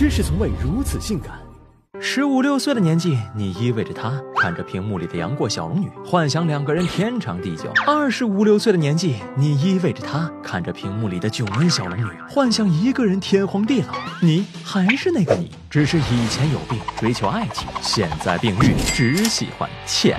知识从未如此性感。十五六岁的年纪，你依偎着他，看着屏幕里的杨过小龙女，幻想两个人天长地久；二十五六岁的年纪，你依偎着他，看着屏幕里的囧恩小龙女，幻想一个人天荒地老。你还是那个你，只是以前有病追求爱情，现在病愈只喜欢钱。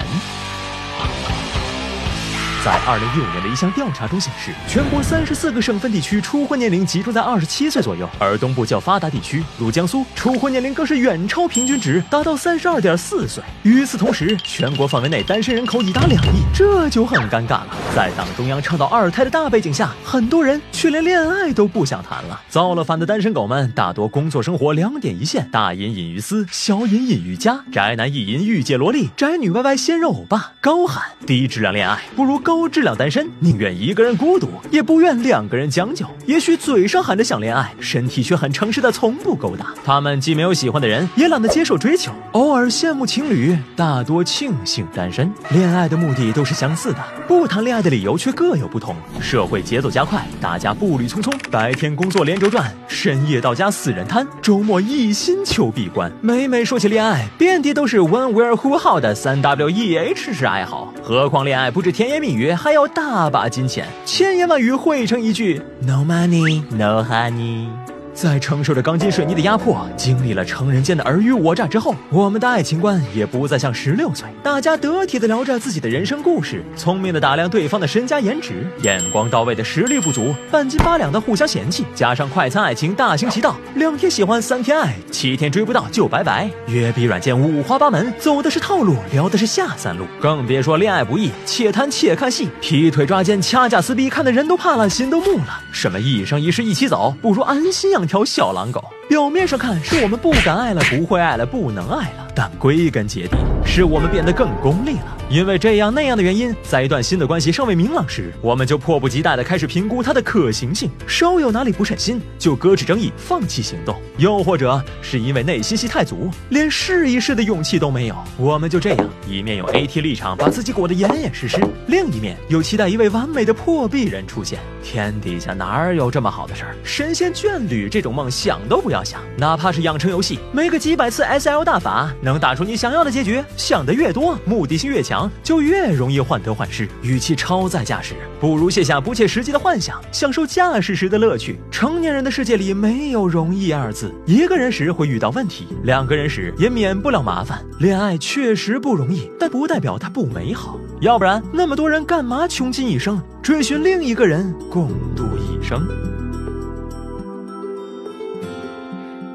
在二零一五年的一项调查中显示，全国三十四个省份地区初婚年龄集中在二十七岁左右，而东部较发达地区如江苏，初婚年龄更是远超平均值，达到三十二点四岁。与此同时，全国范围内单身人口已达两亿，这就很尴尬了。在党中央倡导二胎的大背景下，很多人却连恋爱都不想谈了。造了反的单身狗们大多工作生活两点一线，大隐隐于私，小隐隐于家。宅男意淫御姐萝莉，宅女歪歪鲜肉欧巴，高喊低质量恋爱不如高。高质量单身，宁愿一个人孤独，也不愿两个人将就。也许嘴上喊着想恋爱，身体却很诚实的从不勾搭。他们既没有喜欢的人，也懒得接受追求，偶尔羡慕情侣，大多庆幸单身。恋爱的目的都是相似的，不谈恋爱的理由却各有不同。社会节奏加快，大家步履匆匆，白天工作连轴转，深夜到家死人摊，周末一心求闭关。每每说起恋爱，遍地都是 When Where Who How 的三 W E H 式爱好，何况恋爱不止甜言蜜语。还要大把金钱，千言万语汇成一句 No money, no honey。在承受着钢筋水泥的压迫，经历了成人间的尔虞我诈之后，我们的爱情观也不再像十六岁，大家得体的聊着自己的人生故事，聪明的打量对方的身家颜值，眼光到位的实力不足，半斤八两的互相嫌弃，加上快餐爱情大行其道，两天喜欢三天爱，七天追不到就拜拜。约笔软件五花八门，走的是套路，聊的是下三路，更别说恋爱不易，且谈且看戏，劈腿抓奸掐架撕逼，看的人都怕了，心都木了。什么一生一世一起走，不如安心养。两条小狼狗，表面上看是我们不敢爱了，不会爱了，不能爱了，但归根结底是我们变得更功利了。因为这样那样的原因，在一段新的关系尚未明朗时，我们就迫不及待地开始评估它的可行性，稍有哪里不顺心，就搁置争议，放弃行动。又或者是因为内心戏太足，连试一试的勇气都没有，我们就这样一面用 AT 立场把自己裹得严严实实，另一面又期待一位完美的破壁人出现。天底下哪有这么好的事儿？神仙眷侣这种梦想都不要想，哪怕是养成游戏，没个几百次 SL 大法，能打出你想要的结局。想的越多，目的性越强。就越容易患得患失。与其超载驾驶，不如卸下不切实际的幻想，享受驾驶时的乐趣。成年人的世界里没有容易二字。一个人时会遇到问题，两个人时也免不了麻烦。恋爱确实不容易，但不代表它不美好。要不然，那么多人干嘛穷尽一生追寻另一个人共度一生？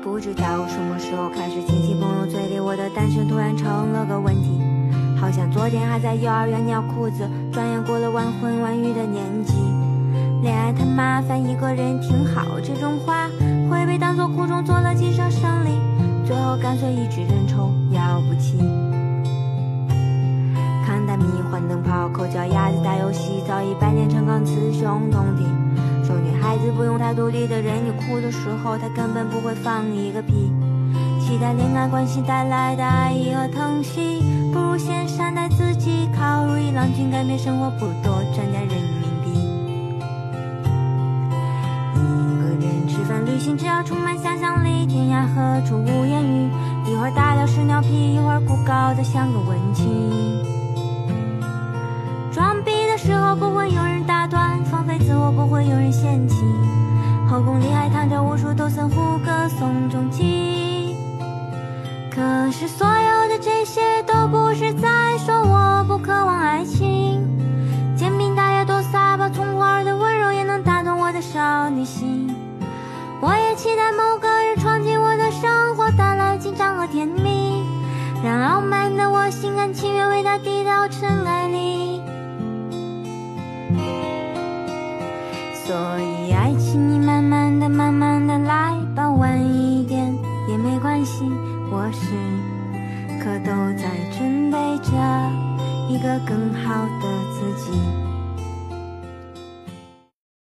不知道什么时候开始，亲戚朋友单身突然成了个问题。好像昨天还在幼儿园尿裤子，转眼过了晚婚晚育的年纪。恋爱太麻烦，一个人挺好，这种话会被当作苦中作乐，锦上胜利，最后干脆一纸认筹，要不起。看大迷幻灯泡，口角鸭子打游戏，早已百炼成钢，雌雄同体。说女孩子不用太独立的人，你哭的时候，她根本不会放一个屁。期待恋爱关系带来的爱意和疼惜，不如先善待自己。靠如意郎君改变生活，不如多赚点人民币。一个人吃饭旅行，只要充满想象力，天涯何处无言语。一会儿大聊屎尿屁，一会儿孤高的像个文青。装逼的时候不会有人打断，放飞自我不会有人嫌弃。后宫里还躺着无数斗僧胡是所有的这些都不是在说我不渴望爱情，煎饼大爷多撒把葱花的温柔也能打动我的少女心。我也期待某个人闯进我的生活，带来紧张和甜蜜，让傲慢的我心甘情愿为他低到尘埃里。所以爱情，你慢慢的、慢慢的来吧，晚一点也没关系。我是刻都在准备着一个更好的自己。